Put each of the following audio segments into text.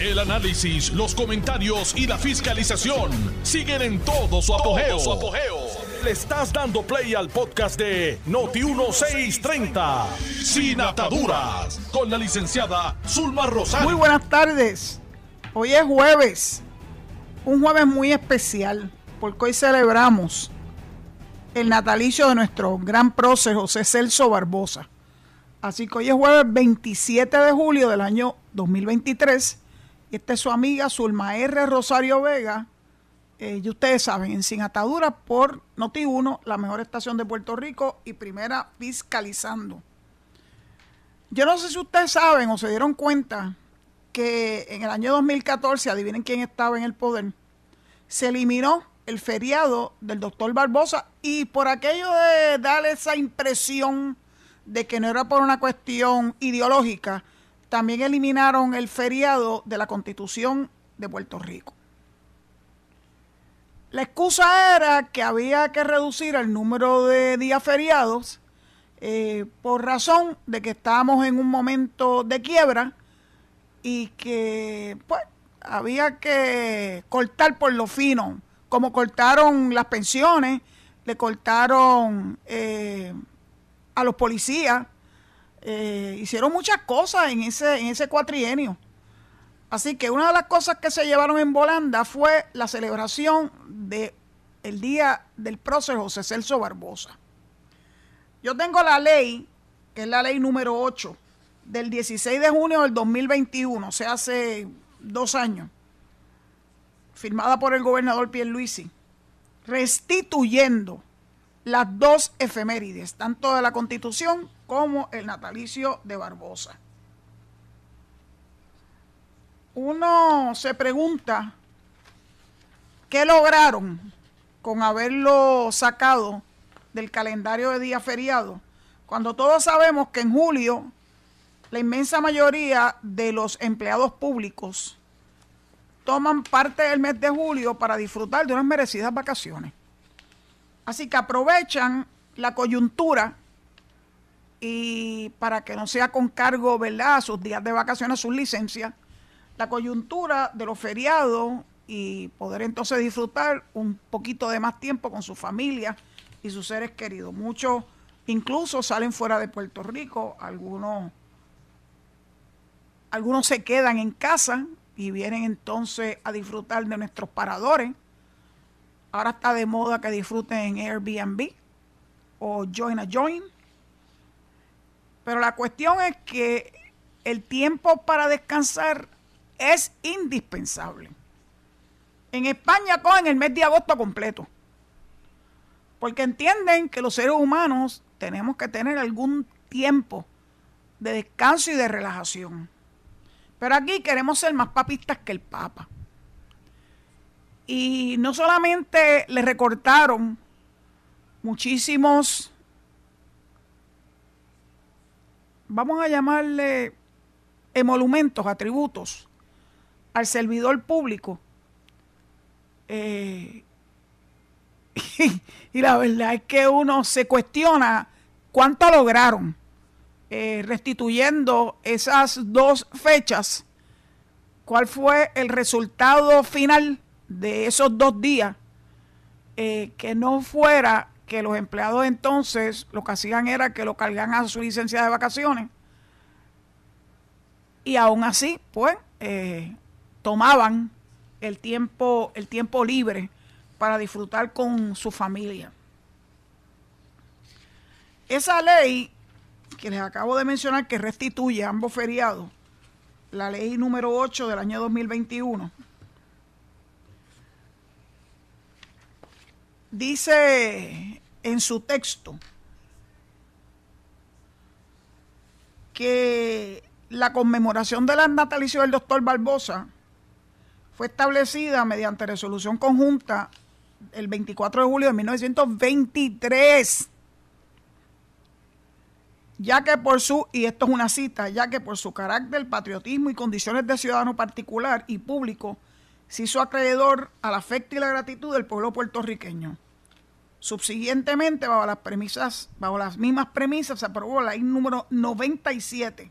El análisis, los comentarios y la fiscalización siguen en todo su apogeo. Le estás dando play al podcast de Noti1630, Sin Ataduras, con la licenciada Zulma Rosario. Muy buenas tardes. Hoy es jueves, un jueves muy especial, porque hoy celebramos el natalicio de nuestro gran prócer José Celso Barbosa. Así que hoy es jueves 27 de julio del año 2023. Esta es su amiga Zulma R. Rosario Vega. Eh, y ustedes saben, en Sin Atadura por Noti1, la mejor estación de Puerto Rico y primera fiscalizando. Yo no sé si ustedes saben o se dieron cuenta que en el año 2014, adivinen quién estaba en el poder, se eliminó el feriado del doctor Barbosa y por aquello de darle esa impresión de que no era por una cuestión ideológica, también eliminaron el feriado de la Constitución de Puerto Rico. La excusa era que había que reducir el número de días feriados eh, por razón de que estábamos en un momento de quiebra y que pues había que cortar por lo fino, como cortaron las pensiones, le cortaron eh, a los policías. Eh, hicieron muchas cosas en ese, en ese cuatrienio. Así que una de las cosas que se llevaron en volanda fue la celebración del el día del prócer José Celso Barbosa. Yo tengo la ley, que es la ley número 8, del 16 de junio del 2021, o sea, hace dos años, firmada por el gobernador Pierluisi, restituyendo las dos efemérides, tanto de la Constitución como el natalicio de Barbosa. Uno se pregunta qué lograron con haberlo sacado del calendario de día feriado, cuando todos sabemos que en julio la inmensa mayoría de los empleados públicos toman parte del mes de julio para disfrutar de unas merecidas vacaciones. Así que aprovechan la coyuntura y para que no sea con cargo, ¿verdad?, sus días de vacaciones, sus licencias, la coyuntura de los feriados y poder entonces disfrutar un poquito de más tiempo con su familia y sus seres queridos. Muchos incluso salen fuera de Puerto Rico, algunos, algunos se quedan en casa y vienen entonces a disfrutar de nuestros paradores Ahora está de moda que disfruten en Airbnb o Join a Join. Pero la cuestión es que el tiempo para descansar es indispensable. En España cogen el mes de agosto completo. Porque entienden que los seres humanos tenemos que tener algún tiempo de descanso y de relajación. Pero aquí queremos ser más papistas que el Papa. Y no solamente le recortaron muchísimos, vamos a llamarle emolumentos, atributos al servidor público. Eh, y, la verdad es que uno se cuestiona cuánto lograron eh, restituyendo esas dos fechas. ¿Cuál fue el resultado final? De esos dos días eh, que no fuera que los empleados entonces lo que hacían era que lo cargan a su licencia de vacaciones y aún así pues eh, tomaban el tiempo el tiempo libre para disfrutar con su familia. Esa ley que les acabo de mencionar que restituye ambos feriados la ley número 8 del año 2021 dice en su texto que la conmemoración de la natalicio del doctor Barbosa fue establecida mediante resolución conjunta el 24 de julio de 1923, ya que por su, y esto es una cita, ya que por su carácter, patriotismo y condiciones de ciudadano particular y público, se hizo acreedor al afecto y la gratitud del pueblo puertorriqueño. Subsiguientemente, bajo las premisas, bajo las mismas premisas, se aprobó la ley número 97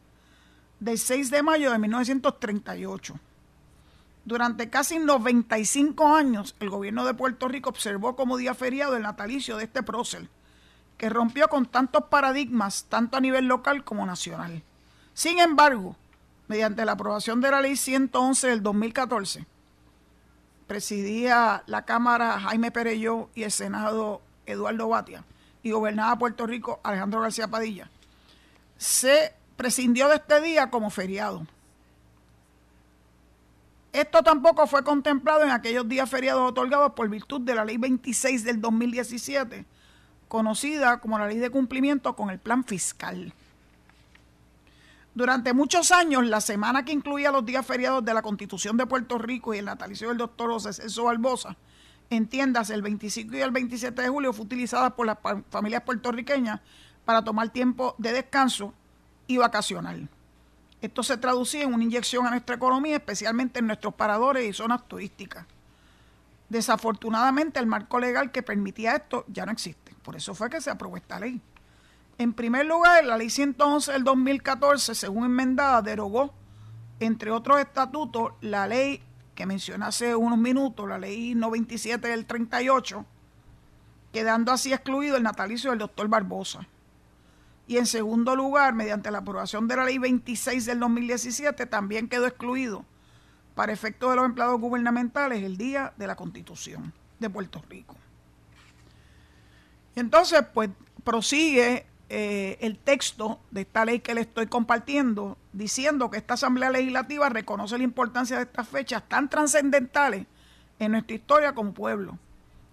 del 6 de mayo de 1938. Durante casi 95 años, el gobierno de Puerto Rico observó como día feriado el natalicio de este prócer, que rompió con tantos paradigmas, tanto a nivel local como nacional. Sin embargo, mediante la aprobación de la Ley 111 del 2014, presidía la Cámara Jaime Pereyó y el Senado Eduardo Batia, y gobernaba Puerto Rico Alejandro García Padilla, se prescindió de este día como feriado. Esto tampoco fue contemplado en aquellos días feriados otorgados por virtud de la Ley 26 del 2017, conocida como la Ley de Cumplimiento con el Plan Fiscal. Durante muchos años, la semana que incluía los días feriados de la Constitución de Puerto Rico y el natalicio del doctor José Celso Barbosa, entiendas, el 25 y el 27 de julio, fue utilizada por las familias puertorriqueñas para tomar tiempo de descanso y vacacional. Esto se traducía en una inyección a nuestra economía, especialmente en nuestros paradores y zonas turísticas. Desafortunadamente, el marco legal que permitía esto ya no existe. Por eso fue que se aprobó esta ley. En primer lugar, la ley 111 del 2014, según enmendada, derogó, entre otros estatutos, la ley que mencioné hace unos minutos, la ley 97 del 38, quedando así excluido el natalicio del doctor Barbosa. Y en segundo lugar, mediante la aprobación de la ley 26 del 2017, también quedó excluido para efectos de los empleados gubernamentales el día de la Constitución de Puerto Rico. Entonces, pues prosigue eh, el texto de esta ley que le estoy compartiendo, diciendo que esta Asamblea Legislativa reconoce la importancia de estas fechas tan trascendentales en nuestra historia como pueblo,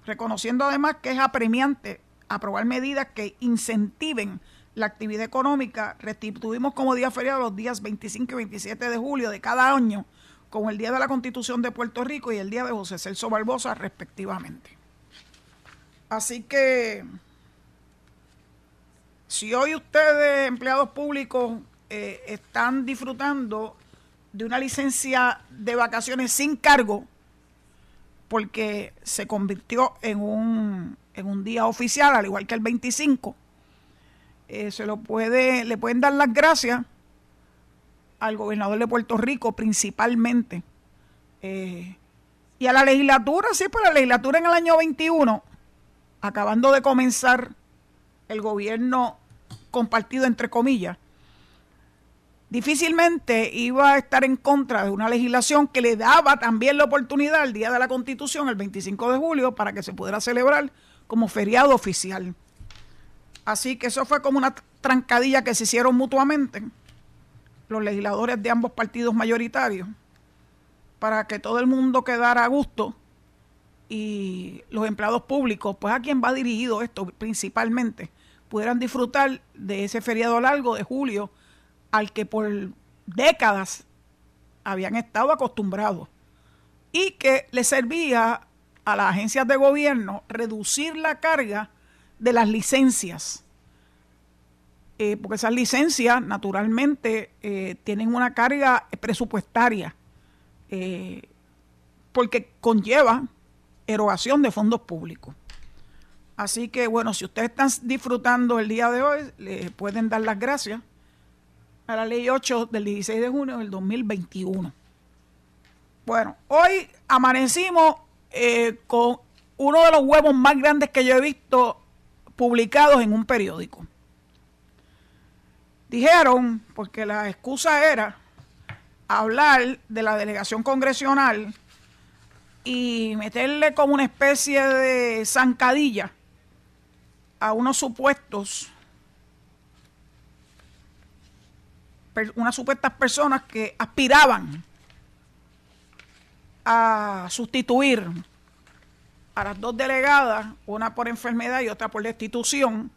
reconociendo además que es apremiante aprobar medidas que incentiven la actividad económica. Restituimos como día feriado los días 25 y 27 de julio de cada año, como el Día de la Constitución de Puerto Rico y el Día de José Celso Barbosa, respectivamente. Así que si hoy ustedes, empleados públicos, eh, están disfrutando de una licencia de vacaciones sin cargo, porque se convirtió en un, en un día oficial, al igual que el 25, eh, se lo puede, le pueden dar las gracias al gobernador de Puerto Rico principalmente. Eh, y a la legislatura, sí, pues la legislatura en el año 21, acabando de comenzar el gobierno compartido entre comillas, difícilmente iba a estar en contra de una legislación que le daba también la oportunidad el día de la Constitución, el 25 de julio, para que se pudiera celebrar como feriado oficial. Así que eso fue como una trancadilla que se hicieron mutuamente los legisladores de ambos partidos mayoritarios para que todo el mundo quedara a gusto y los empleados públicos, pues a quien va dirigido esto principalmente, pudieran disfrutar de ese feriado largo de julio al que por décadas habían estado acostumbrados y que le servía a las agencias de gobierno reducir la carga de las licencias. Eh, porque esas licencias naturalmente eh, tienen una carga presupuestaria eh, porque conlleva erogación de fondos públicos. Así que bueno, si ustedes están disfrutando el día de hoy, le pueden dar las gracias a la ley 8 del 16 de junio del 2021. Bueno, hoy amanecimos eh, con uno de los huevos más grandes que yo he visto publicados en un periódico. Dijeron, porque la excusa era hablar de la delegación congresional y meterle como una especie de zancadilla a unos supuestos, unas supuestas personas que aspiraban a sustituir a las dos delegadas, una por enfermedad y otra por destitución,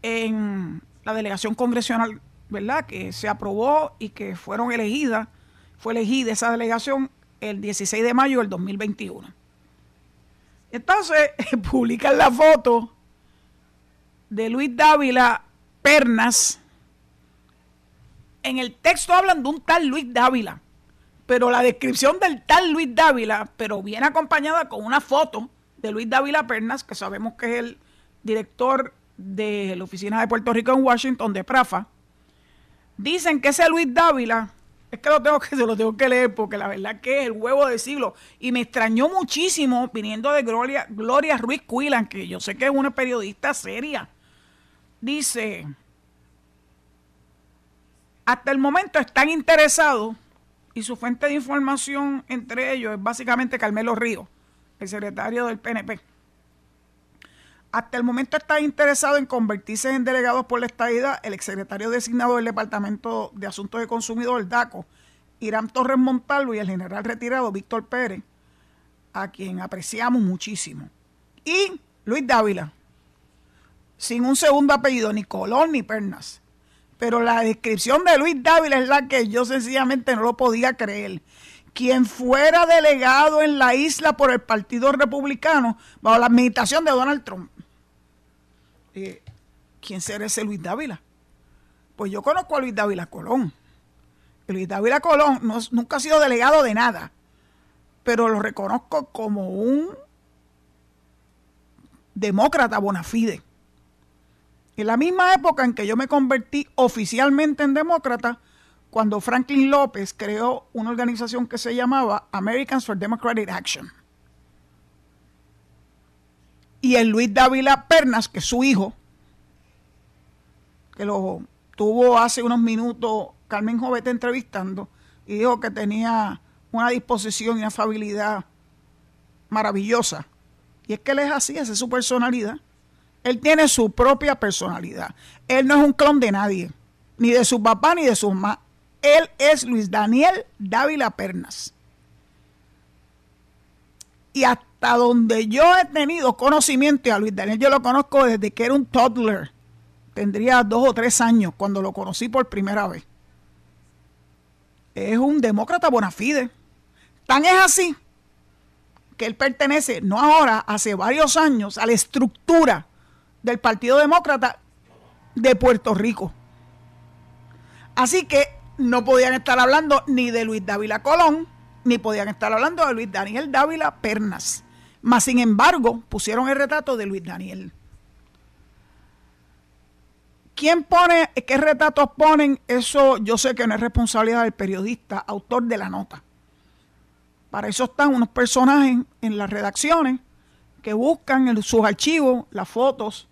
en la delegación congresional, ¿verdad? Que se aprobó y que fueron elegidas, fue elegida esa delegación el 16 de mayo del 2021. Entonces, publican la foto de Luis Dávila Pernas, en el texto hablan de un tal Luis Dávila, pero la descripción del tal Luis Dávila, pero viene acompañada con una foto de Luis Dávila Pernas, que sabemos que es el director de la oficina de Puerto Rico en Washington, de Prafa, dicen que ese Luis Dávila Es que lo tengo que, se lo tengo que leer porque la verdad que es el huevo del siglo. Y me extrañó muchísimo viniendo de Gloria, Gloria Ruiz Cuilan, que yo sé que es una periodista seria. Dice, hasta el momento están interesados y su fuente de información entre ellos es básicamente Carmelo Río, el secretario del PNP. Hasta el momento está interesado en convertirse en delegados por la estadidad el exsecretario designado del Departamento de Asuntos de Consumidor, DACO, Irán Torres Montalvo y el general retirado Víctor Pérez, a quien apreciamos muchísimo. Y Luis Dávila, sin un segundo apellido, ni Colón ni Pernas. Pero la descripción de Luis Dávila es la que yo sencillamente no lo podía creer quien fuera delegado en la isla por el Partido Republicano bajo la administración de Donald Trump. Eh, ¿quién será ese Luis Dávila? Pues yo conozco a Luis Dávila Colón. Luis Dávila Colón nunca ha sido delegado de nada, pero lo reconozco como un demócrata bona fide. En la misma época en que yo me convertí oficialmente en demócrata, cuando Franklin López creó una organización que se llamaba Americans for Democratic Action y el Luis Dávila Pernas, que es su hijo, que lo tuvo hace unos minutos Carmen Jovete entrevistando, y dijo que tenía una disposición y una afabilidad maravillosa. Y es que él es así, esa es su personalidad. Él tiene su propia personalidad. Él no es un clon de nadie, ni de su papá ni de su mamá. Él es Luis Daniel Dávila Pernas. Y hasta donde yo he tenido conocimiento, y a Luis Daniel yo lo conozco desde que era un toddler, tendría dos o tres años cuando lo conocí por primera vez. Es un demócrata bona fide. Tan es así que él pertenece, no ahora, hace varios años, a la estructura del Partido Demócrata de Puerto Rico. Así que no podían estar hablando ni de Luis Dávila Colón, ni podían estar hablando de Luis Daniel Dávila Pernas. Mas, sin embargo, pusieron el retrato de Luis Daniel. ¿Quién pone, qué retratos ponen? Eso yo sé que no es responsabilidad del periodista, autor de la nota. Para eso están unos personajes en las redacciones que buscan en sus archivos las fotos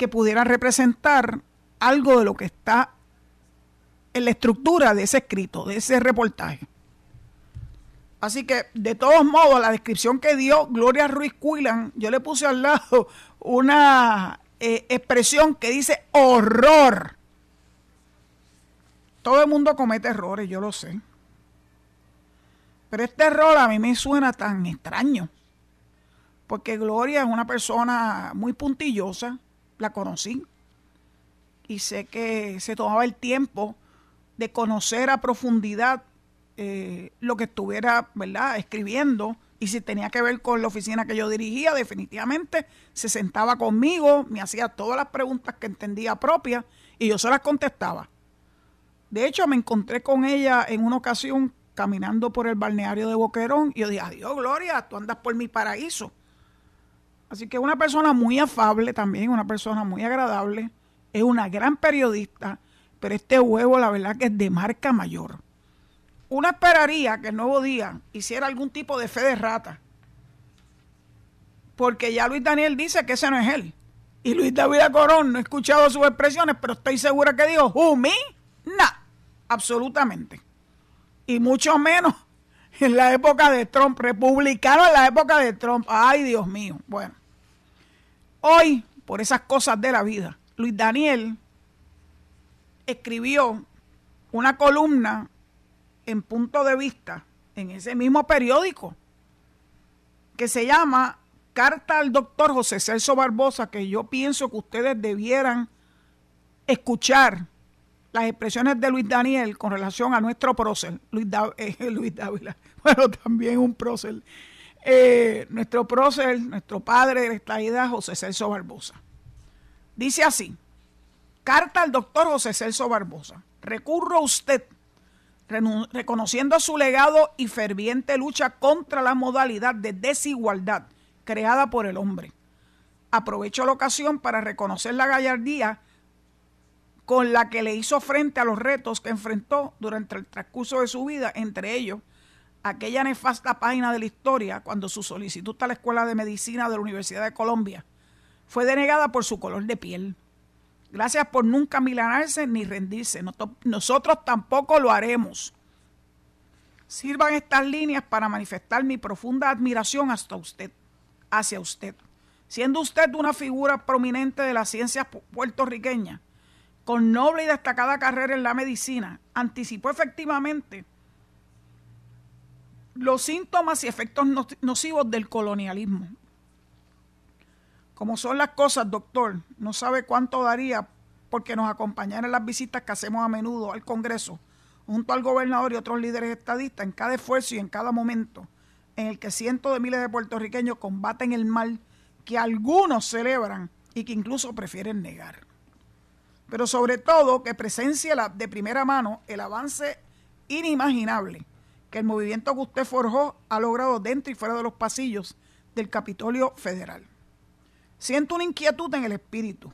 que pudieran representar algo de lo que está en la estructura de ese escrito, de ese reportaje. Así que, de todos modos, la descripción que dio Gloria Ruiz Cuilan, yo le puse al lado una eh, expresión que dice horror. Todo el mundo comete errores, yo lo sé. Pero este error a mí me suena tan extraño. Porque Gloria es una persona muy puntillosa, la conocí. Y sé que se tomaba el tiempo de conocer a profundidad eh, lo que estuviera, ¿verdad?, escribiendo y si tenía que ver con la oficina que yo dirigía, definitivamente se sentaba conmigo, me hacía todas las preguntas que entendía propias y yo se las contestaba. De hecho, me encontré con ella en una ocasión caminando por el balneario de Boquerón y yo dije, adiós Gloria, tú andas por mi paraíso. Así que una persona muy afable también, una persona muy agradable, es una gran periodista, pero este huevo la verdad que es de marca mayor uno esperaría que el nuevo día hiciera algún tipo de fe de rata. Porque ya Luis Daniel dice que ese no es él. Y Luis David Corón no he escuchado sus expresiones, pero estoy segura que dijo, ¿who, me? No, absolutamente. Y mucho menos en la época de Trump, republicano en la época de Trump. Ay, Dios mío. Bueno, hoy, por esas cosas de la vida, Luis Daniel escribió una columna en punto de vista en ese mismo periódico que se llama Carta al doctor José Celso Barbosa, que yo pienso que ustedes debieran escuchar las expresiones de Luis Daniel con relación a nuestro prócer, Luis, eh, Luis Dávila, bueno, también un prócer, eh, nuestro prócer, nuestro padre de esta idea, José Celso Barbosa. Dice así, carta al doctor José Celso Barbosa, recurro a usted reconociendo su legado y ferviente lucha contra la modalidad de desigualdad creada por el hombre. Aprovecho la ocasión para reconocer la gallardía con la que le hizo frente a los retos que enfrentó durante el transcurso de su vida, entre ellos aquella nefasta página de la historia cuando su solicitud a la Escuela de Medicina de la Universidad de Colombia fue denegada por su color de piel. Gracias por nunca milanarse ni rendirse. Nosotros tampoco lo haremos. Sirvan estas líneas para manifestar mi profunda admiración hasta usted, hacia usted. Siendo usted una figura prominente de la ciencia puertorriqueña, con noble y destacada carrera en la medicina, anticipó efectivamente los síntomas y efectos nocivos del colonialismo. Como son las cosas, doctor, no sabe cuánto daría porque nos acompañara en las visitas que hacemos a menudo al Congreso, junto al gobernador y otros líderes estadistas, en cada esfuerzo y en cada momento en el que cientos de miles de puertorriqueños combaten el mal que algunos celebran y que incluso prefieren negar. Pero sobre todo que presencia de primera mano el avance inimaginable que el movimiento que usted forjó ha logrado dentro y fuera de los pasillos del Capitolio Federal. Siento una inquietud en el espíritu,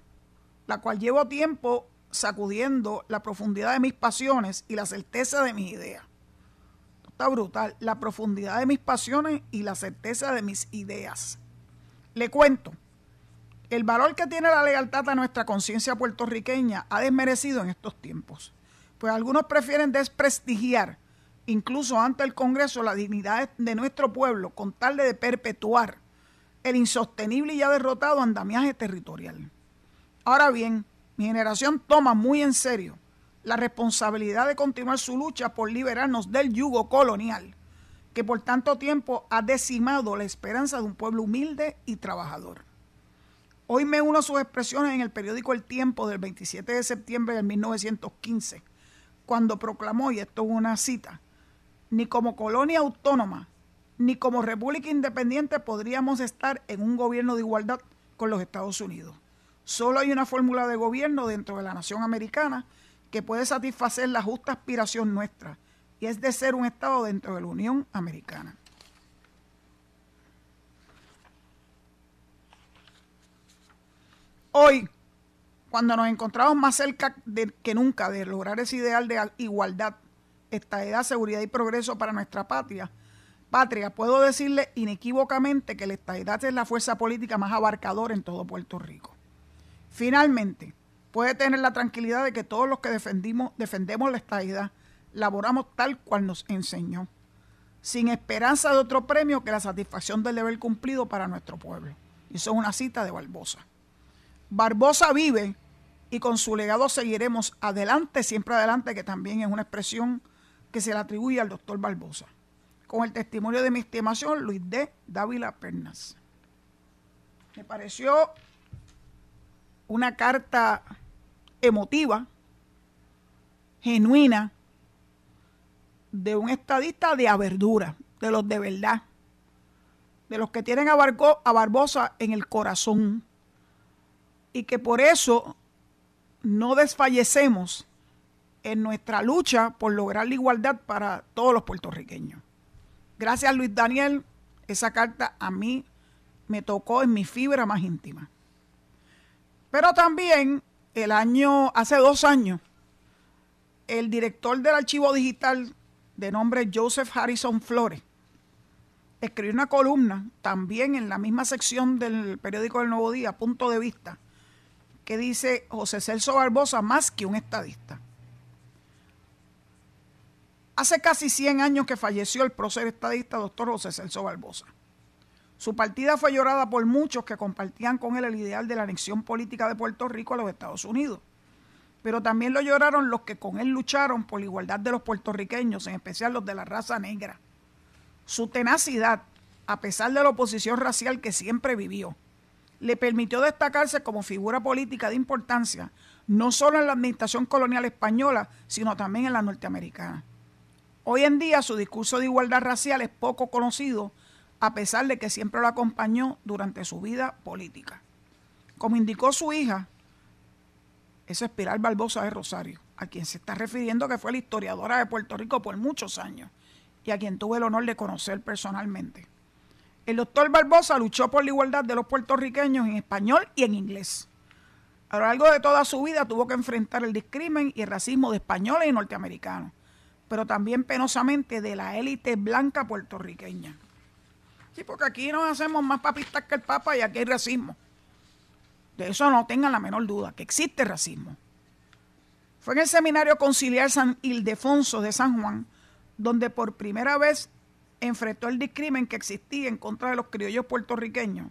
la cual llevo tiempo sacudiendo la profundidad de mis pasiones y la certeza de mis ideas. está brutal, la profundidad de mis pasiones y la certeza de mis ideas. Le cuento, el valor que tiene la lealtad a nuestra conciencia puertorriqueña ha desmerecido en estos tiempos, pues algunos prefieren desprestigiar, incluso ante el Congreso, la dignidad de nuestro pueblo con tal de perpetuar el insostenible y ya derrotado andamiaje territorial. Ahora bien, mi generación toma muy en serio la responsabilidad de continuar su lucha por liberarnos del yugo colonial, que por tanto tiempo ha decimado la esperanza de un pueblo humilde y trabajador. Hoy me uno a sus expresiones en el periódico El Tiempo del 27 de septiembre de 1915, cuando proclamó, y esto es una cita, ni como colonia autónoma ni como república independiente podríamos estar en un gobierno de igualdad con los Estados Unidos. Solo hay una fórmula de gobierno dentro de la nación americana que puede satisfacer la justa aspiración nuestra, y es de ser un Estado dentro de la Unión Americana. Hoy, cuando nos encontramos más cerca que nunca de lograr ese ideal de igualdad, estabilidad, seguridad y progreso para nuestra patria, patria, puedo decirle inequívocamente que la estadidad es la fuerza política más abarcadora en todo Puerto Rico. Finalmente, puede tener la tranquilidad de que todos los que defendimos, defendemos la estadidad laboramos tal cual nos enseñó, sin esperanza de otro premio que la satisfacción del deber cumplido para nuestro pueblo. Y eso es una cita de Barbosa. Barbosa vive y con su legado seguiremos adelante, siempre adelante, que también es una expresión que se le atribuye al doctor Barbosa con el testimonio de mi estimación, Luis D. Dávila Pernas. Me pareció una carta emotiva, genuina, de un estadista de averdura, de los de verdad, de los que tienen a, a Barbosa en el corazón y que por eso no desfallecemos en nuestra lucha por lograr la igualdad para todos los puertorriqueños. Gracias Luis Daniel, esa carta a mí me tocó en mi fibra más íntima. Pero también el año, hace dos años, el director del archivo digital de nombre Joseph Harrison Flores escribió una columna también en la misma sección del periódico del Nuevo Día, Punto de Vista, que dice José Celso Barbosa más que un estadista. Hace casi 100 años que falleció el prócer estadista doctor José Celso Barbosa. Su partida fue llorada por muchos que compartían con él el ideal de la anexión política de Puerto Rico a los Estados Unidos. Pero también lo lloraron los que con él lucharon por la igualdad de los puertorriqueños, en especial los de la raza negra. Su tenacidad, a pesar de la oposición racial que siempre vivió, le permitió destacarse como figura política de importancia, no solo en la administración colonial española, sino también en la norteamericana. Hoy en día su discurso de igualdad racial es poco conocido, a pesar de que siempre lo acompañó durante su vida política. Como indicó su hija, es Espiral Barbosa de Rosario, a quien se está refiriendo que fue la historiadora de Puerto Rico por muchos años y a quien tuve el honor de conocer personalmente. El doctor Barbosa luchó por la igualdad de los puertorriqueños en español y en inglés. A lo largo de toda su vida tuvo que enfrentar el discrimen y el racismo de españoles y norteamericanos, pero también penosamente de la élite blanca puertorriqueña. Sí, porque aquí nos hacemos más papistas que el Papa y aquí hay racismo. De eso no tengan la menor duda, que existe racismo. Fue en el seminario conciliar San Ildefonso de San Juan, donde por primera vez enfrentó el discrimen que existía en contra de los criollos puertorriqueños,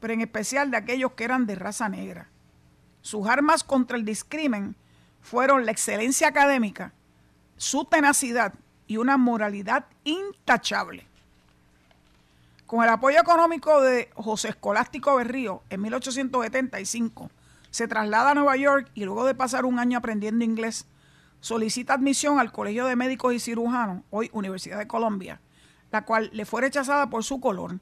pero en especial de aquellos que eran de raza negra. Sus armas contra el discrimen fueron la excelencia académica, su tenacidad y una moralidad intachable. Con el apoyo económico de José Escolástico Berrío en 1875, se traslada a Nueva York y luego de pasar un año aprendiendo inglés, solicita admisión al Colegio de Médicos y Cirujanos, hoy Universidad de Colombia, la cual le fue rechazada por su color.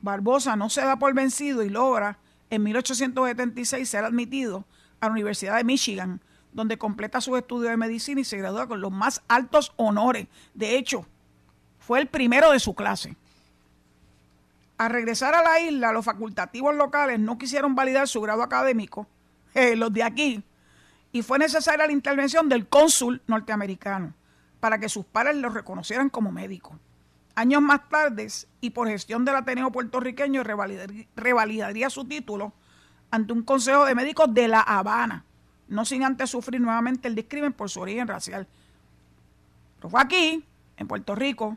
Barbosa no se da por vencido y logra en 1876 ser admitido a la Universidad de Michigan, donde completa sus estudios de medicina y se gradúa con los más altos honores. De hecho, fue el primero de su clase. Al regresar a la isla, los facultativos locales no quisieron validar su grado académico, eh, los de aquí, y fue necesaria la intervención del cónsul norteamericano para que sus padres lo reconocieran como médico. Años más tarde, y por gestión del Ateneo puertorriqueño, revalidaría su título ante un consejo de médicos de La Habana, no sin antes sufrir nuevamente el discrimen por su origen racial. Pero fue aquí, en Puerto Rico.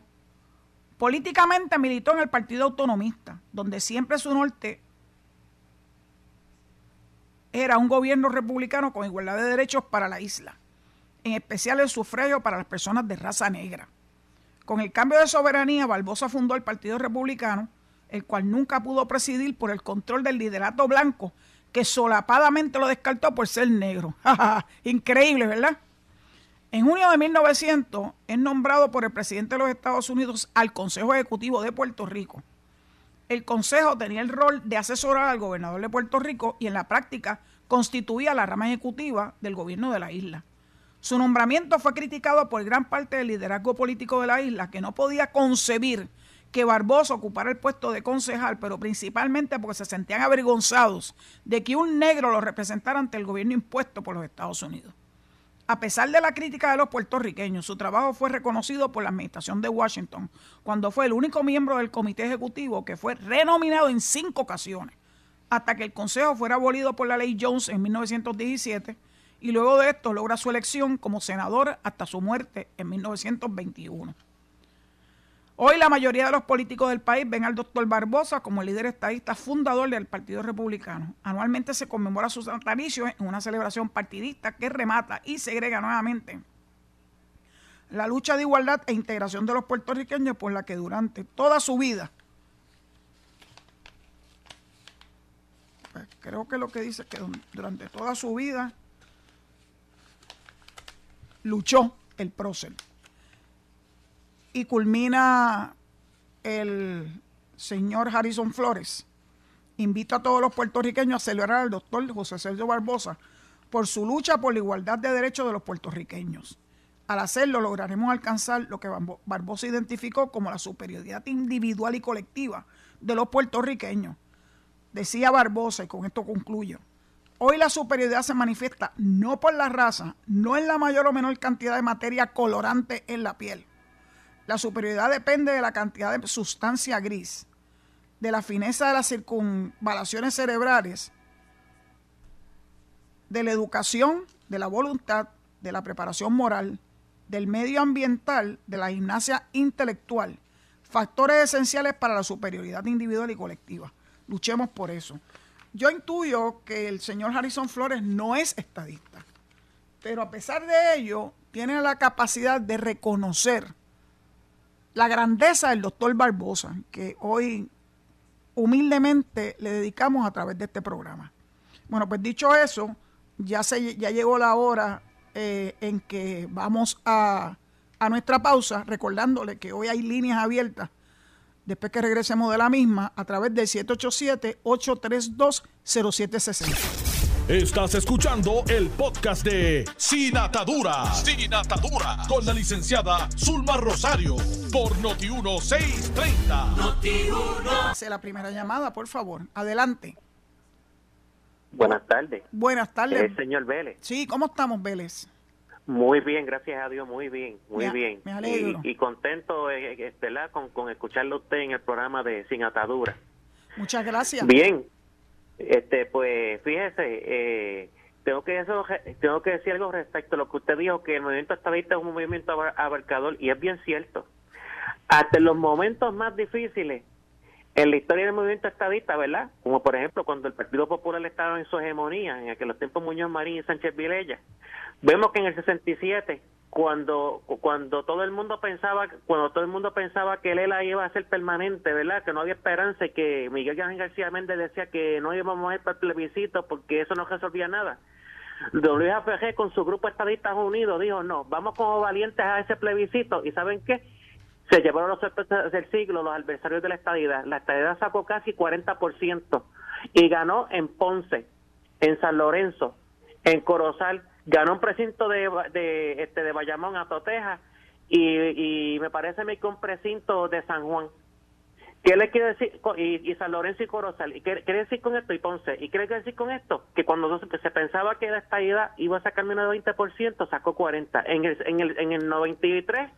Políticamente militó en el Partido Autonomista, donde siempre su norte era un gobierno republicano con igualdad de derechos para la isla, en especial el sufragio para las personas de raza negra. Con el cambio de soberanía, Barbosa fundó el Partido Republicano, el cual nunca pudo presidir por el control del liderato blanco, que solapadamente lo descartó por ser negro. Increíble, ¿verdad? En junio de 1900 es nombrado por el presidente de los Estados Unidos al Consejo Ejecutivo de Puerto Rico. El Consejo tenía el rol de asesorar al gobernador de Puerto Rico y en la práctica constituía la rama ejecutiva del gobierno de la isla. Su nombramiento fue criticado por gran parte del liderazgo político de la isla, que no podía concebir que Barbosa ocupara el puesto de concejal, pero principalmente porque se sentían avergonzados de que un negro lo representara ante el gobierno impuesto por los Estados Unidos. A pesar de la crítica de los puertorriqueños, su trabajo fue reconocido por la administración de Washington, cuando fue el único miembro del comité ejecutivo que fue renominado en cinco ocasiones, hasta que el Consejo fuera abolido por la ley Jones en 1917 y luego de esto logra su elección como senador hasta su muerte en 1921. Hoy la mayoría de los políticos del país ven al doctor Barbosa como el líder estadista fundador del Partido Republicano. Anualmente se conmemora su natalicio en una celebración partidista que remata y segrega nuevamente la lucha de igualdad e integración de los puertorriqueños por la que durante toda su vida, pues creo que lo que dice es que durante toda su vida luchó el prócer. Y culmina el señor Harrison Flores. Invita a todos los puertorriqueños a celebrar al doctor José Sergio Barbosa por su lucha por la igualdad de derechos de los puertorriqueños. Al hacerlo lograremos alcanzar lo que Barbosa identificó como la superioridad individual y colectiva de los puertorriqueños. Decía Barbosa, y con esto concluyo, Hoy la superioridad se manifiesta no por la raza, no en la mayor o menor cantidad de materia colorante en la piel. La superioridad depende de la cantidad de sustancia gris, de la fineza de las circunvalaciones cerebrales, de la educación, de la voluntad, de la preparación moral, del medio ambiental, de la gimnasia intelectual, factores esenciales para la superioridad individual y colectiva. Luchemos por eso. Yo intuyo que el señor Harrison Flores no es estadista, pero a pesar de ello, tiene la capacidad de reconocer la grandeza del doctor Barbosa, que hoy humildemente le dedicamos a través de este programa. Bueno, pues dicho eso, ya, se, ya llegó la hora eh, en que vamos a, a nuestra pausa, recordándole que hoy hay líneas abiertas después que regresemos de la misma, a través del 787-832-0760. Estás escuchando el podcast de Sin Atadura. Sin Atadura. Con la licenciada Zulma Rosario. Por Noti1630. Noti1. Hace la primera llamada, por favor. Adelante. Buenas tardes. Buenas tardes. El señor Vélez. Sí, ¿cómo estamos, Vélez? Muy bien, gracias a Dios, muy bien, muy Me bien. me alegro. Y, y contento eh, eh, ¿verdad? Con, con escucharlo a usted en el programa de Sin Atadura. Muchas gracias. Bien, este, pues fíjese, eh, tengo que eso, tengo que decir algo respecto a lo que usted dijo, que el movimiento estadista es un movimiento abar- abarcador, y es bien cierto. Hasta los momentos más difíciles en la historia del movimiento estadista, ¿verdad? Como por ejemplo cuando el Partido Popular estaba en su hegemonía, en aquellos tiempos Muñoz Marín y Sánchez Vilella, vemos que en el 67 cuando cuando todo el mundo pensaba cuando todo el mundo pensaba que el ELA iba a ser permanente, ¿verdad? Que no había esperanza y que Miguel Ángel García Méndez decía que no íbamos a ir para el plebiscito porque eso no resolvía nada. Don Luis AFG con su grupo Estadistas Unidos dijo, no, vamos como valientes a ese plebiscito y ¿saben qué? Se llevaron los sorpresas del siglo los adversarios de la estadidad. La estadidad sacó casi 40% y ganó en Ponce, en San Lorenzo, en Corozal, ganó un precinto de, de, este, de Bayamón a Toteja y, y me parece que un precinto de San Juan. ¿Qué le quiere decir? Y, San Lorenzo y Corozal. ¿Y qué quiere decir con esto? Y Ponce. ¿Y qué le quiere decir con esto? Que cuando se pensaba que la estadidad iba a sacar menos de 20%, sacó 40%. En el, en el, en el 93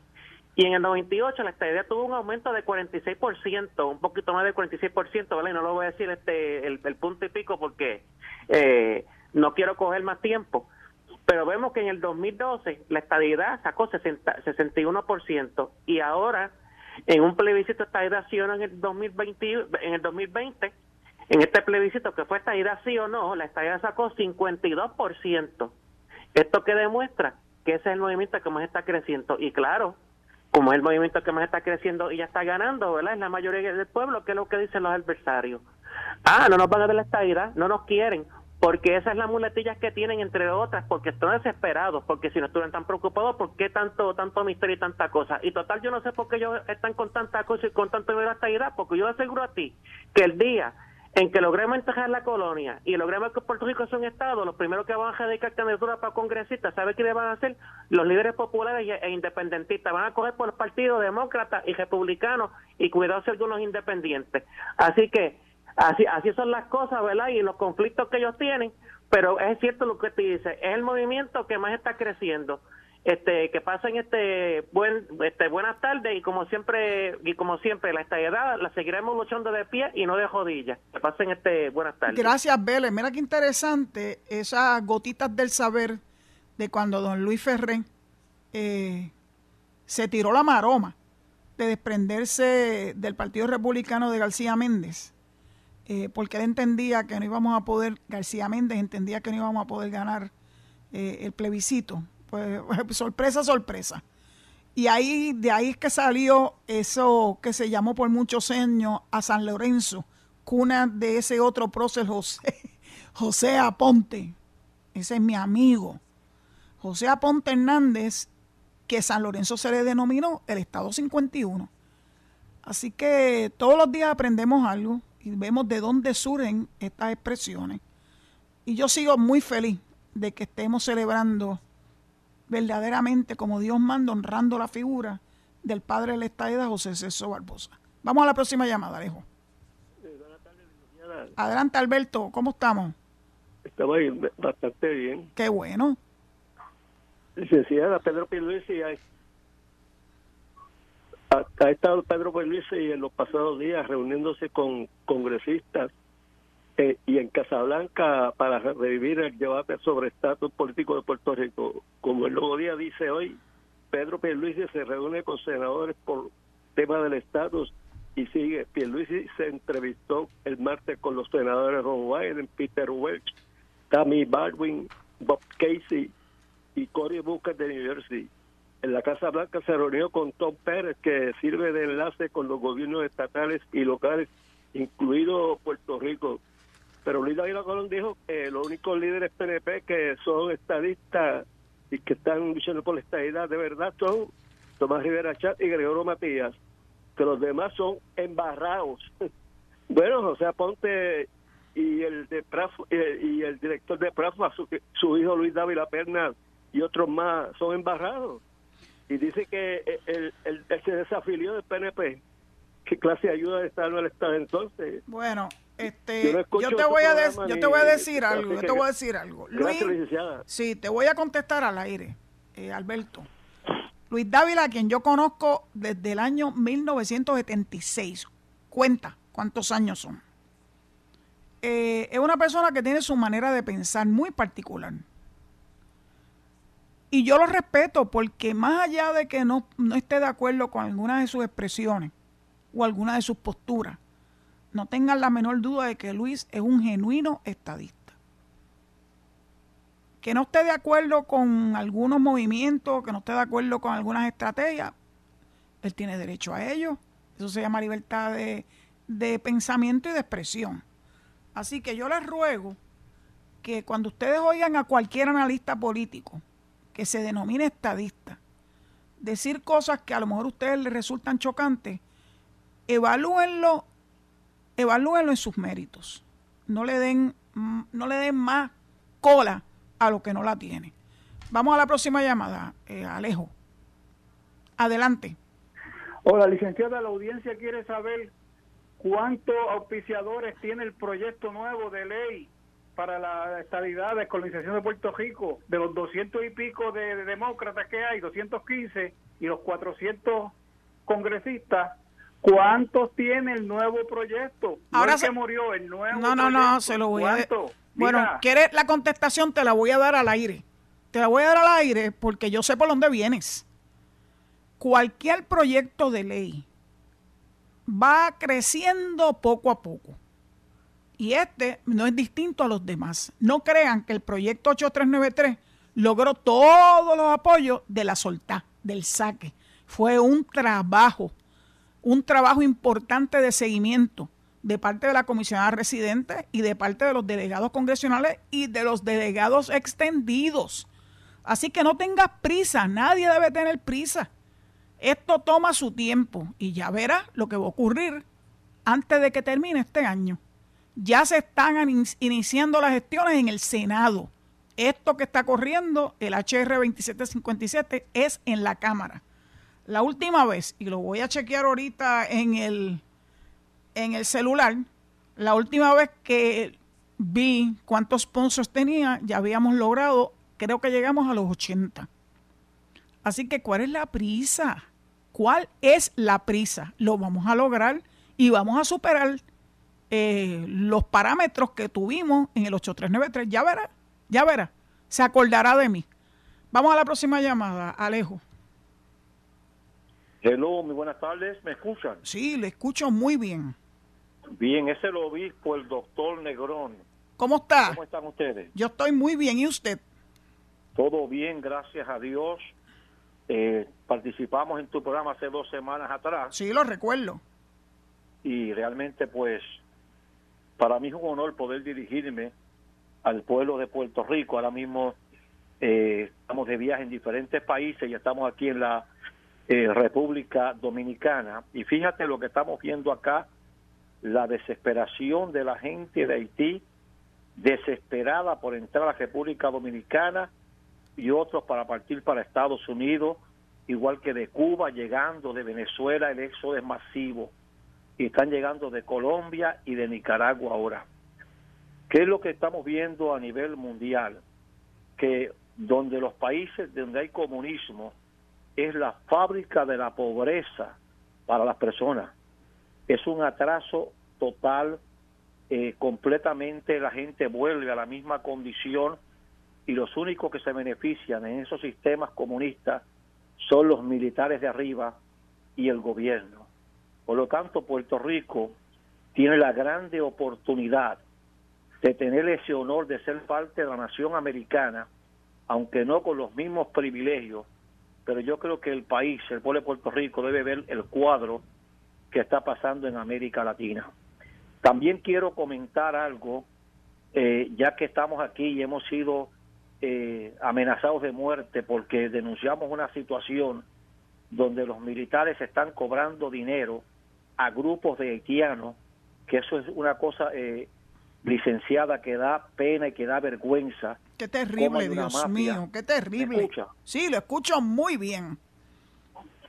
y en el 98 la estadidad tuvo un aumento de 46%, un poquito más del 46%, ¿vale? Y no lo voy a decir este el, el punto y pico porque eh, no quiero coger más tiempo. Pero vemos que en el 2012 la estadidad sacó 60, 61% y ahora en un plebiscito estadidad sí o no en el 2020, en el 2020 en este plebiscito que fue estadidad sí o no, la estadidad sacó 52%. Esto que demuestra que ese es el movimiento que más está creciendo. Y claro, como es el movimiento que más está creciendo y ya está ganando, ¿verdad? Es la mayoría del pueblo, que es lo que dicen los adversarios. Ah, no nos van a dar la estadidad, no nos quieren, porque esas son las muletillas que tienen, entre otras, porque están desesperados, porque si no estuvieran tan preocupados, ¿por qué tanto tanto misterio y tanta cosa? Y total, yo no sé por qué ellos están con tanta cosa y con la estadidad, porque yo aseguro a ti que el día en que logremos entregar la colonia y logremos que Puerto Rico sea un estado, los primeros que van a radicar candidatura para congresistas, ¿sabe qué le van a hacer? Los líderes populares e independentistas van a coger por los partidos demócratas y republicanos y cuidarse algunos independientes. Así que así así son las cosas, ¿verdad? Y los conflictos que ellos tienen, pero es cierto lo que te dice, es el movimiento que más está creciendo. Este, que pasen este buen este buenas tardes y como siempre y como siempre la estadidad la seguiremos luchando de pie y no de rodillas. Que pasen este buenas tardes. Gracias, Vélez. Mira qué interesante esas gotitas del saber de cuando don Luis Ferré eh, se tiró la maroma de desprenderse del Partido Republicano de García Méndez, eh, porque él entendía que no íbamos a poder, García Méndez entendía que no íbamos a poder ganar eh, el plebiscito. Pues sorpresa, sorpresa. Y ahí, de ahí es que salió eso que se llamó por muchos años a San Lorenzo, cuna de ese otro prócer José, José Aponte. Ese es mi amigo. José Aponte Hernández, que San Lorenzo se le denominó el Estado 51. Así que todos los días aprendemos algo y vemos de dónde surgen estas expresiones. Y yo sigo muy feliz de que estemos celebrando verdaderamente como Dios manda, honrando la figura del padre de la estadía, José César Barbosa. Vamos a la próxima llamada, Alejo. Adelante, Alberto, ¿cómo estamos? Ahí bastante bien. Qué bueno. Licenciada Pedro Pierluisi, ha, estado Pedro Pierluisi en los pasados días reuniéndose con congresistas eh, y en Casablanca para revivir el debate sobre estatus político de Puerto Rico. Como el nuevo día dice hoy, Pedro Pierluisi se reúne con senadores por tema del estatus y sigue. Pierluisi se entrevistó el martes con los senadores Ron Wyden, Peter Welch, Tammy Baldwin, Bob Casey y Cory Booker de New Jersey. En la Casa Blanca se reunió con Tom Pérez, que sirve de enlace con los gobiernos estatales y locales, incluido Puerto Rico. Pero Luis David Colón dijo que los únicos líderes PNP que son estadistas y que están luchando por la estadidad de verdad son Tomás Rivera Chat y Gregorio Matías, que los demás son embarrados. bueno, José Aponte y el de eh, y el director de Prafa, su, su hijo Luis Dávila Perna y otros más son embarrados. Y dice que el, el, el se desafilió del PNP qué clase de ayuda está el Estado entonces. Bueno, este, yo, te voy a yo te voy a decir algo, yo te voy a decir algo. Luis, Sí, te voy a contestar al aire, eh, Alberto. Luis Dávila, quien yo conozco desde el año 1976. Cuenta cuántos años son. Eh, es una persona que tiene su manera de pensar muy particular. Y yo lo respeto porque más allá de que no, no esté de acuerdo con algunas de sus expresiones o algunas de sus posturas, no tengan la menor duda de que Luis es un genuino estadista. Que no esté de acuerdo con algunos movimientos, que no esté de acuerdo con algunas estrategias, él tiene derecho a ello. Eso se llama libertad de, de pensamiento y de expresión. Así que yo les ruego que cuando ustedes oigan a cualquier analista político que se denomine estadista, decir cosas que a lo mejor a ustedes les resultan chocantes, evalúenlo evalúenlo en sus méritos. No le den, mm, no le den más cola a lo que no la tiene. Vamos a la próxima llamada, eh, Alejo. Adelante. Hola, licenciada, la audiencia quiere saber cuántos auspiciadores tiene el proyecto nuevo de ley para la estabilidad de colonización de Puerto Rico, de los 200 y pico de, de demócratas que hay, 215, y los 400 congresistas, ¿Cuántos tiene el nuevo proyecto? Ahora se murió el nuevo No, no, no, se lo voy a Bueno, ¿quieres la contestación? Te la voy a dar al aire. Te la voy a dar al aire porque yo sé por dónde vienes. Cualquier proyecto de ley va creciendo poco a poco. Y este no es distinto a los demás. No crean que el proyecto 8393 logró todos los apoyos de la soltá, del saque. Fue un trabajo un trabajo importante de seguimiento de parte de la comisionada residente y de parte de los delegados congresionales y de los delegados extendidos. Así que no tengas prisa, nadie debe tener prisa. Esto toma su tiempo y ya verás lo que va a ocurrir antes de que termine este año. Ya se están iniciando las gestiones en el Senado. Esto que está corriendo, el HR 2757, es en la Cámara. La última vez, y lo voy a chequear ahorita en el, en el celular, la última vez que vi cuántos sponsors tenía, ya habíamos logrado, creo que llegamos a los 80. Así que, ¿cuál es la prisa? ¿Cuál es la prisa? Lo vamos a lograr y vamos a superar eh, los parámetros que tuvimos en el 8393. Ya verá, ya verá. Se acordará de mí. Vamos a la próxima llamada, Alejo. Hello, muy buenas tardes, ¿me escuchan? Sí, le escucho muy bien. Bien, ese lo obispo, el doctor Negrón. ¿Cómo está? ¿Cómo están ustedes? Yo estoy muy bien, ¿y usted? Todo bien, gracias a Dios. Eh, participamos en tu programa hace dos semanas atrás. Sí, lo recuerdo. Y realmente, pues, para mí es un honor poder dirigirme al pueblo de Puerto Rico. Ahora mismo eh, estamos de viaje en diferentes países y estamos aquí en la eh, República Dominicana. Y fíjate lo que estamos viendo acá, la desesperación de la gente de Haití, desesperada por entrar a la República Dominicana y otros para partir para Estados Unidos, igual que de Cuba, llegando de Venezuela, el éxodo es masivo. Y están llegando de Colombia y de Nicaragua ahora. ¿Qué es lo que estamos viendo a nivel mundial? Que donde los países donde hay comunismo, es la fábrica de la pobreza para las personas. Es un atraso total, eh, completamente la gente vuelve a la misma condición y los únicos que se benefician en esos sistemas comunistas son los militares de arriba y el gobierno. Por lo tanto, Puerto Rico tiene la grande oportunidad de tener ese honor de ser parte de la nación americana, aunque no con los mismos privilegios pero yo creo que el país, el pueblo de Puerto Rico, debe ver el cuadro que está pasando en América Latina. También quiero comentar algo, eh, ya que estamos aquí y hemos sido eh, amenazados de muerte porque denunciamos una situación donde los militares están cobrando dinero a grupos de haitianos, que eso es una cosa eh, licenciada que da pena y que da vergüenza. Qué terrible, Dios mío, qué terrible. Sí, lo escucho muy bien.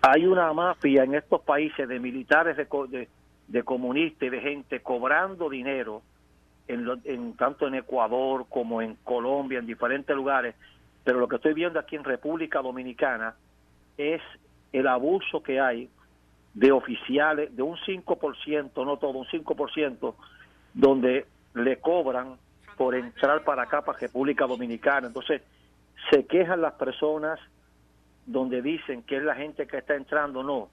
hay una mafia en estos países de militares, de, de, de comunistas y de gente cobrando dinero, en, en, tanto en Ecuador como en Colombia, en diferentes lugares, pero lo que estoy viendo aquí en República Dominicana es el abuso que hay de oficiales, de un 5%, no todo, un 5%, donde le cobran por entrar para acá, para República Dominicana. Entonces, se quejan las personas donde dicen que es la gente que está entrando, no,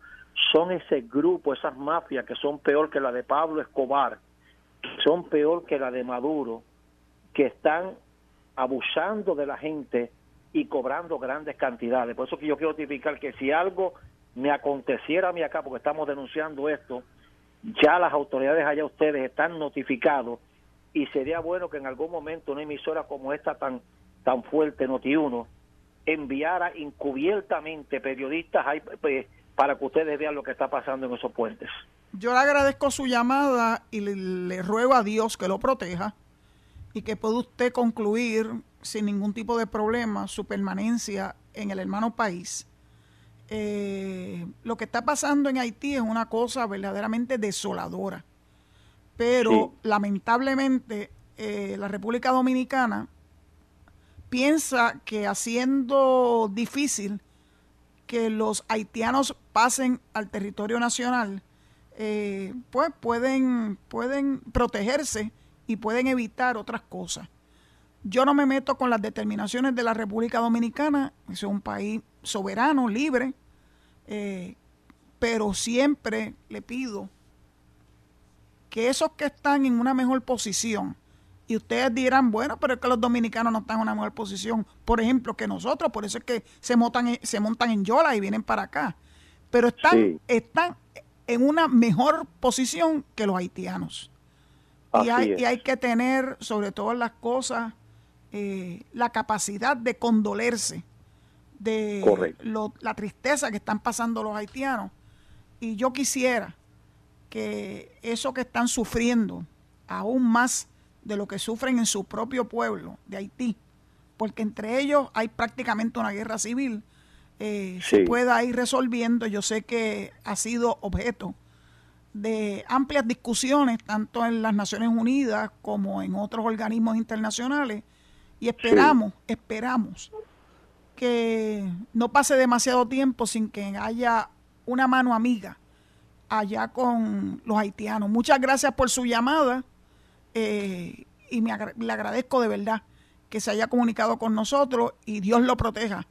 son ese grupo, esas mafias que son peor que la de Pablo Escobar, son peor que la de Maduro, que están abusando de la gente y cobrando grandes cantidades. Por eso que yo quiero tipificar que si algo me aconteciera a mí acá, porque estamos denunciando esto, ya las autoridades allá ustedes están notificados y sería bueno que en algún momento una emisora como esta tan tan fuerte Noti1 enviara encubiertamente periodistas pues, para que ustedes vean lo que está pasando en esos puentes. Yo le agradezco su llamada y le, le ruego a Dios que lo proteja y que pueda usted concluir sin ningún tipo de problema su permanencia en el hermano país. Eh, lo que está pasando en Haití es una cosa verdaderamente desoladora, pero Sí. lamentablemente eh, la República Dominicana piensa que haciendo difícil que los haitianos pasen al territorio nacional, eh, pues pueden, pueden protegerse y pueden evitar otras cosas. Yo no me meto con las determinaciones de la República Dominicana, es un país soberano, libre, eh, pero siempre le pido que esos que están en una mejor posición, y ustedes dirán, bueno, pero es que los dominicanos no están en una mejor posición, por ejemplo, que nosotros, por eso es que se montan, se montan en Yola y vienen para acá, pero están, Sí. están en una mejor posición que los haitianos. Y hay, y hay que tener, sobre todas las cosas, eh, la capacidad de condolerse de lo- la tristeza que están pasando los haitianos. Y yo quisiera que eso que están sufriendo, aún más de lo que sufren en su propio pueblo de Haití, porque entre ellos hay prácticamente una guerra civil, eh, se pueda ir resolviendo. Yo sé que ha sido objeto de amplias discusiones, tanto en las Naciones Unidas como en otros organismos internacionales, y esperamos, esperamos que no pase demasiado tiempo sin que haya una mano amiga allá con los haitianos. Muchas gracias por su llamada eh, y me le agradezco de verdad que se haya comunicado con nosotros y Dios lo proteja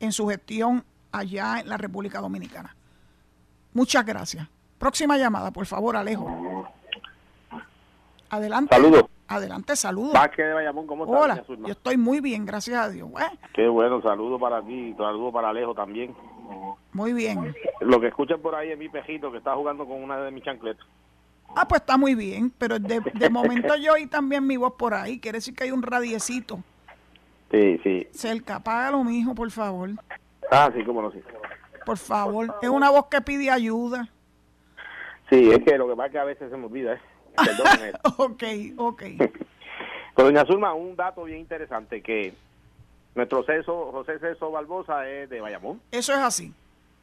en su gestión allá en la República Dominicana. Muchas gracias. Próxima llamada, por favor, Alejo. Adelante. Saludos. Adelante, saludos. Vázquez de Bayamón, ¿cómo estás? Hola, yo estoy muy bien, gracias a Dios. Bueno, Qué bueno, saludo para ti, saludo para Alejo también. muy bien. Lo que escuchan por ahí es mi pejito que está jugando con una de mis chancletas. Ah, pues está muy bien, pero de, de momento yo oí también mi voz por ahí. Quiere decir que hay un radiecito Sí, sí. cerca. Apágalo, mijo, por favor. Ah, sí, cómo no, sí. Por favor. Es una voz que pide ayuda. Sí, es que lo que pasa es que a veces se me olvida, ¿eh? Perdóname. ok, ok. Pero doña Zulma, un dato bien interesante que nuestro Ceso, José Ceso Barbosa es de Bayamón. Eso es así.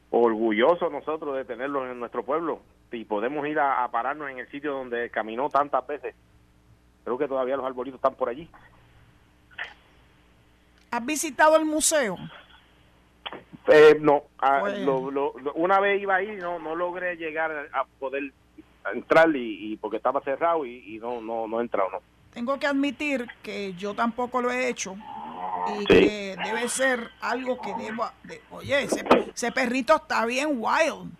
Orgulloso nosotros de tenerlo en nuestro pueblo y podemos ir a, a pararnos en el sitio donde caminó tantas veces. Creo que todavía los arbolitos están por allí. ¿Has visitado el museo? Eh, no, ah, Pues- lo- lo- lo- una vez iba ahí no no logré llegar a poder entrar y, y porque estaba cerrado y, y no no no he entrado no Tengo que admitir que yo tampoco lo he hecho y Sí. que debe ser algo que deba... de- oye, ese, ese perrito está bien wild.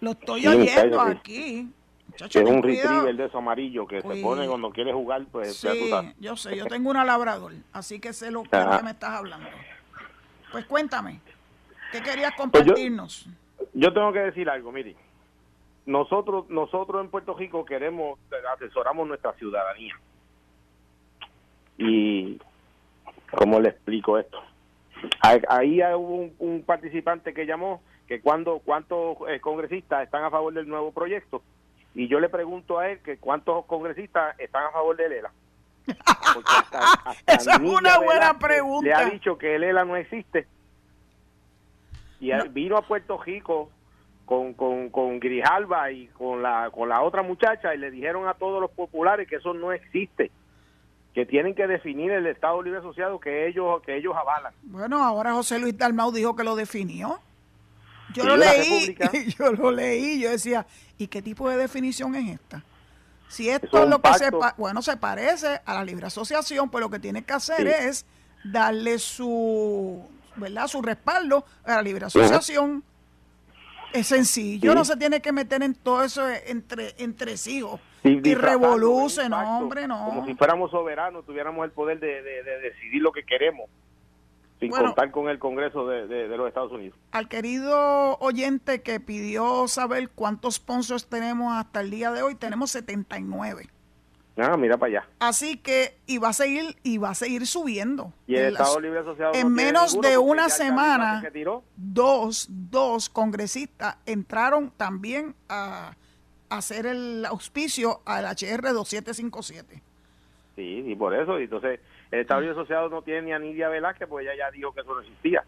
Lo estoy Sí, oyendo aquí. Muchacho, es un cuidado. retriever de esos amarillos que Uy. se pone cuando quiere jugar pues Sí, yo sé, yo tengo una labrador, así que sé lo que, Ajá. que me estás hablando. Pues cuéntame, ¿qué querías Pues yo- compartirnos? yo tengo que decir algo mire nosotros nosotros en Puerto Rico queremos asesoramos nuestra ciudadanía. Y cómo le explico esto Ahí- hubo un, un participante que llamó que cuando cuántos eh, congresistas están a favor del nuevo proyecto. Y yo le pregunto a él que cuántos congresistas están a favor del ELA. Porque hasta- hasta Esa es una buena Velázquez pregunta. le ha dicho que el ELA no existe. Y vino a Puerto Rico con, con, con Grijalba y con la, con la otra muchacha y le dijeron a todos los populares que eso no existe, que tienen que definir el Estado Libre Asociado que ellos, que ellos avalan. Bueno, ahora José Luis Dalmau dijo que lo definió. Yo lo leí, yo lo leí, yo decía, ¿y qué tipo de definición es esta? Si esto Eso es lo que se, pacto. bueno, se parece a la libre asociación, pues lo que tiene que hacer Sí. es darle su, ¿verdad? Su respaldo a la libre asociación. Es sencillo, Sí. no se tiene que meter en todo eso entre, entre sí Sí, y revoluce, no, impacto, hombre, no. Como si fuéramos soberanos, tuviéramos el poder de, de- de decidir lo que queremos, sin Bueno. contar con el Congreso de, de- de los Estados Unidos. al querido oyente que pidió saber cuántos sponsors tenemos hasta el día de hoy, tenemos 79. Ah, mira para allá. Así que y va a seguir y va a seguir subiendo. Y el En las- Estado Libre Asociado en no menos ninguno de porque una semana dos dos congresistas entraron también a, a hacer el auspicio al HR 2757. Sí, y por eso, y entonces el Estado Libre Asociado no tiene ni a Nidia Velázquez, pues ella ya dijo que eso no existía.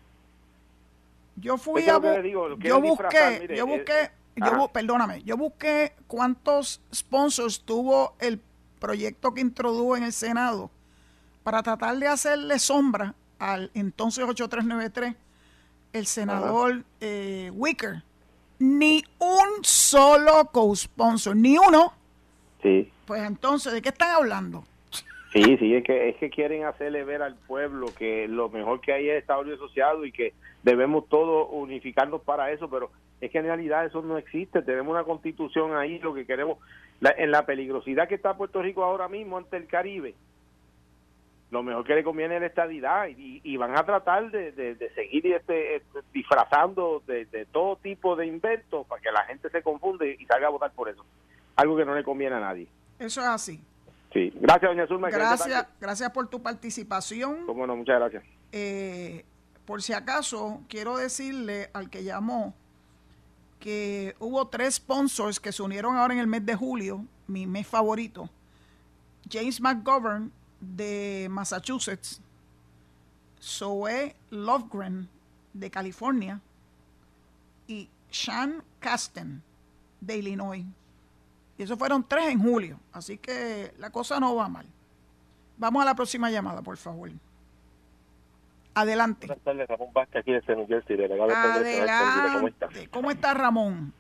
Yo fui a bu- digo, yo busqué, mire, yo eh, busqué, eh, yo ajá. bu- perdóname, yo busqué cuántos sponsors tuvo el proyecto que introdujo en el Senado para tratar de hacerle sombra al entonces 8393 el senador eh, Wicker. Ni un solo co-sponsor, ni uno. Sí, Pues entonces, ¿de qué están hablando? sí, sí, es que, es que quieren hacerle ver al pueblo que lo mejor que hay es Estado Libre Asociado y que debemos todos unificarnos para eso, pero es que en realidad eso no existe. Tenemos una constitución ahí, lo que queremos, la- en la peligrosidad que está Puerto Rico ahora mismo ante el Caribe, lo mejor que le conviene es la estadidad y, y van a tratar de, de- de seguir este, este, disfrazando de, de todo tipo de inventos para que la gente se confunde y salga a votar por eso. Algo que no le conviene a nadie. Eso es así. Sí, gracias, doña Zulma. Gracias, gracias por tu participación. Cómo no, muchas gracias. Eh, por si acaso, quiero decirle al que llamó que hubo tres sponsors que se unieron ahora en el mes de julio, mi mes favorito. James McGovern de Massachusetts, Zoe Lovegren de California y Sean Casten de Illinois. Y esos fueron tres en julio, así que la cosa no va mal. Vamos a la próxima llamada, por favor. Adelante. Buenas tardes, Ramón Vázquez, aquí desde New Jersey, delegado congresional. ¿Cómo estás? Adelante. ¿Cómo está Ramón?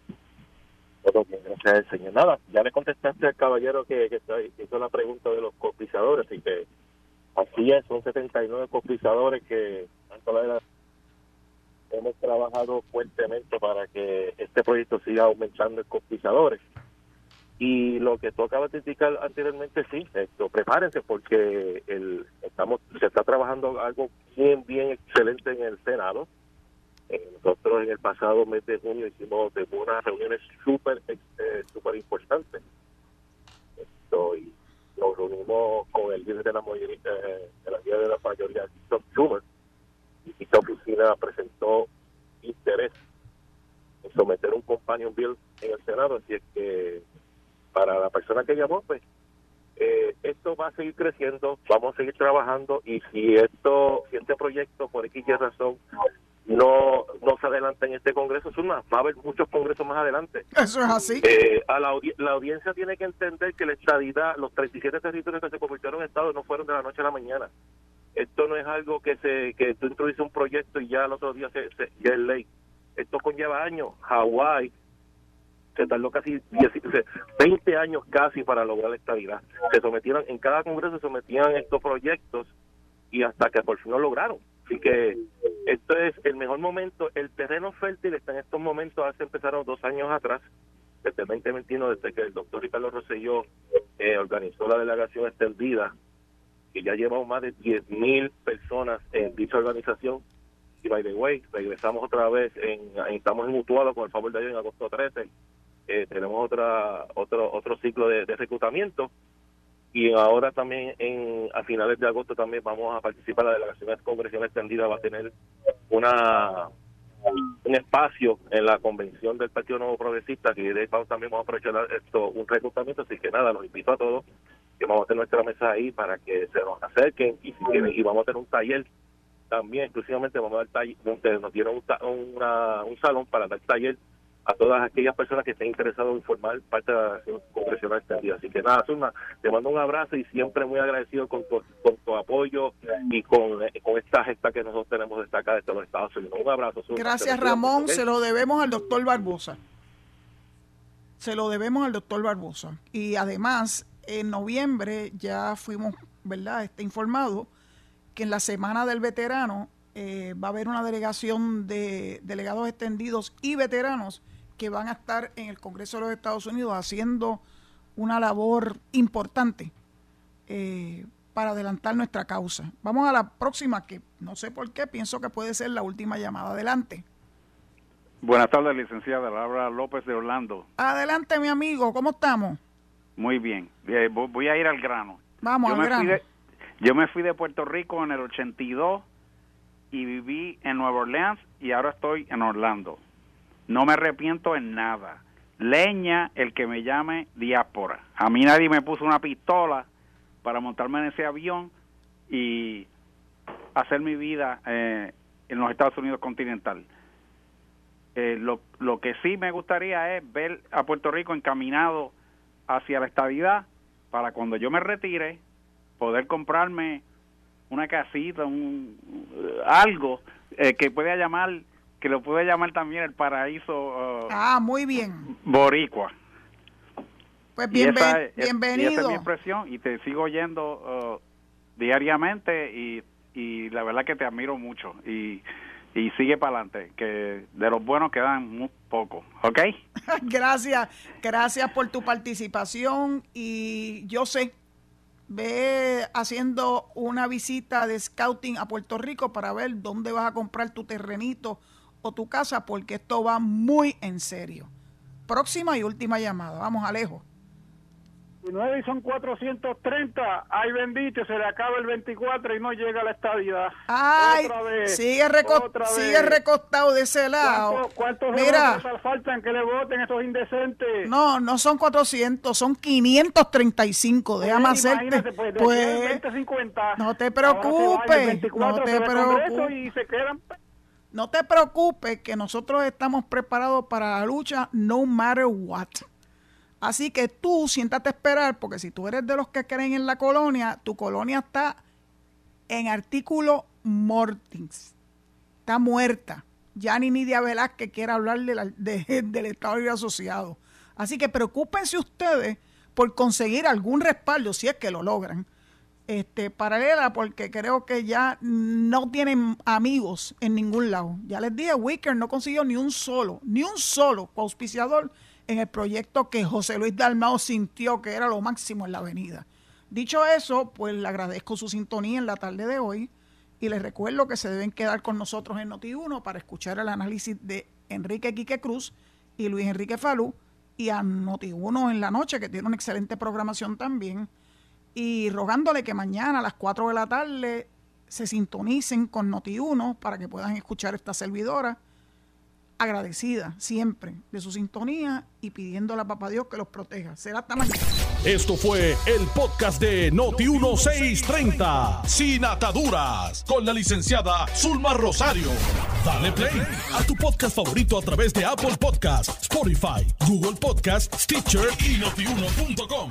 Todo bien, gracias al señor. Nada, ya le contestaste al caballero que, que hizo la pregunta de los cotizadores, así que así es, son 79 cotizadores que de la- hemos trabajado fuertemente para que este proyecto siga aumentando en cotizadores. Y lo que tú acabas de indicar anteriormente, sí, esto, prepárense porque el, estamos se está trabajando algo bien, bien excelente en el Senado. Eh, nosotros en el pasado mes de junio hicimos de unas reuniones súper eh, súper importantes. Esto, nos reunimos con el líder de la mayoría, eh, de la de la mayoría, Tom Schumer, y esta oficina presentó interés en someter un companion bill en el Senado, así es que para la persona que llamó, pues eh, esto va a seguir creciendo, vamos a seguir trabajando y si esto, si este proyecto por X y razón no, no se adelanta en este Congreso, Zulma, va a haber muchos congresos más adelante. Eso es así. Eh, a la, la audiencia tiene que entender que la estadidad, los 37 territorios que se convirtieron en Estado no fueron de la noche a la mañana. Esto no es algo que se que tú introduces un proyecto y ya el otro día se, se- ya es ley. Esto conlleva años. Hawái se tardó casi 10 se- 20 años casi para lograr la estabilidad. Se sometieron, en cada congreso se sometían estos proyectos y hasta que por fin lo lograron. Así que esto es el mejor momento. El terreno fértil está en estos momentos, hace empezaron dos años atrás, desde el 2021, desde que el doctor Ricardo Rosselló eh, organizó la delegación extendida, que ya llevamos más de 10.000 personas en dicha organización. Y by the way, regresamos otra vez, en- estamos en mutuado con el favor de Dios en agosto 13. Eh, tenemos otra otro otro ciclo de, de reclutamiento. Y ahora también en a finales de agosto también vamos a participar la delegación congresional extendida va a tener una un espacio en la convención del Partido Nuevo Progresista que de vamos- también vamos a aprovechar esto un reclutamiento así que nada los invito a todos que vamos a tener nuestra mesa ahí para que se nos acerquen y si quieren y vamos a tener un taller también exclusivamente vamos a dar taller nos dieron un, un salón para dar taller a todas aquellas personas que estén interesadas en formar parte de la acción congresional extendida. Así que nada, Zulma, te mando un abrazo y siempre muy agradecido con tu, con tu apoyo y con, eh, con esta gesta que nosotros tenemos de acá desde los Estados Unidos. Un abrazo, Zulma. Gracias, Ramón. Se lo debemos al doctor Barbosa. Se lo debemos al doctor Barbosa. Y además, en noviembre ya fuimos, ¿verdad?, está informado que en la Semana del Veterano eh, va a haber una delegación de delegados extendidos y veteranos que van a estar en el Congreso de los Estados Unidos haciendo una labor importante eh, para adelantar nuestra causa. Vamos a la próxima, que no sé por qué, pienso que puede ser la última llamada. Adelante. Buenas tardes, licenciada Laura López de Orlando. Adelante, mi amigo, ¿cómo estamos? Muy bien, eh, voy a ir al grano. Vamos yo al me grano. Fui de, yo me fui de Puerto Rico en el 82 y viví en Nueva Orleans y ahora estoy en Orlando. No me arrepiento en nada. Leña el que me llame diáspora. A mí nadie me puso una pistola para montarme en ese avión y hacer mi vida eh, en los Estados Unidos continental. Eh, lo, lo que sí me gustaría es ver a Puerto Rico encaminado hacia la estabilidad para cuando yo me retire poder comprarme una casita, un, algo eh, que pueda llamar, que lo pueda llamar también el paraíso uh, ah, muy bien. boricua. Pues Y esa bienven- es- y esa bienvenido. es mi expresión y te sigo oyendo uh, diariamente y, y la verdad que te admiro mucho y, y sigue para adelante, que de los buenos quedan muy pocos, ¿ok? gracias, gracias por tu participación y yo sé, ve haciendo una visita de scouting a Puerto Rico para ver dónde vas a comprar tu terrenito o tu casa porque esto va muy en serio. Próxima y última llamada, vamos Alejo. Y nueve y son 430. Ay, bendito, se le acaba el 24 y no llega a la estadidad. Ay, Otra vez, sigue, reco- otra sigue vez. recostado de ese lado. ¿Cuántos, cuántos Mira, faltan que le voten estos indecentes? no, no son 400, son 535, déjame Pues, hacerte. pues, Pues, aquí al 20-50. no te Ahora se va, el preocupes, 24 no te se preocupes. Y se quedan No te preocupes que nosotros estamos preparados para la lucha no matter what. Así que tú siéntate a esperar, porque si tú eres de los que creen en la colonia, tu colonia está en artículo mortis. Está muerta. Ya ni Nidia Velázquez quiere hablar de del Estado Libre Asociado. Así que preocúpense ustedes por conseguir algún respaldo, si es que lo logran, este, paralela, porque creo que ya no tienen amigos en ningún lado. Ya les dije, Wicker no consiguió ni un solo, ni un solo auspiciador en el proyecto que José Luis Dalmao sintió que era lo máximo en la avenida. Dicho eso, pues le agradezco su sintonía en la tarde de hoy y les recuerdo que se deben quedar con nosotros en Noti1 para escuchar el análisis de Enrique Quique Cruz y Luis Enrique Falú y a Noti1 en la noche, que tiene una excelente programación también y rogándole que mañana a las 4 de la tarde se sintonicen con Noti1 para que puedan escuchar esta servidora. Agradecida siempre de su sintonía y pidiéndole a Papá Dios que los proteja. Será hasta mañana. Esto fue el podcast de Noti1630, sin ataduras, con la licenciada Zulma Rosario. Dale play a tu podcast favorito a través de Apple Podcasts, Spotify, Google Podcasts, Stitcher y notiuno.com.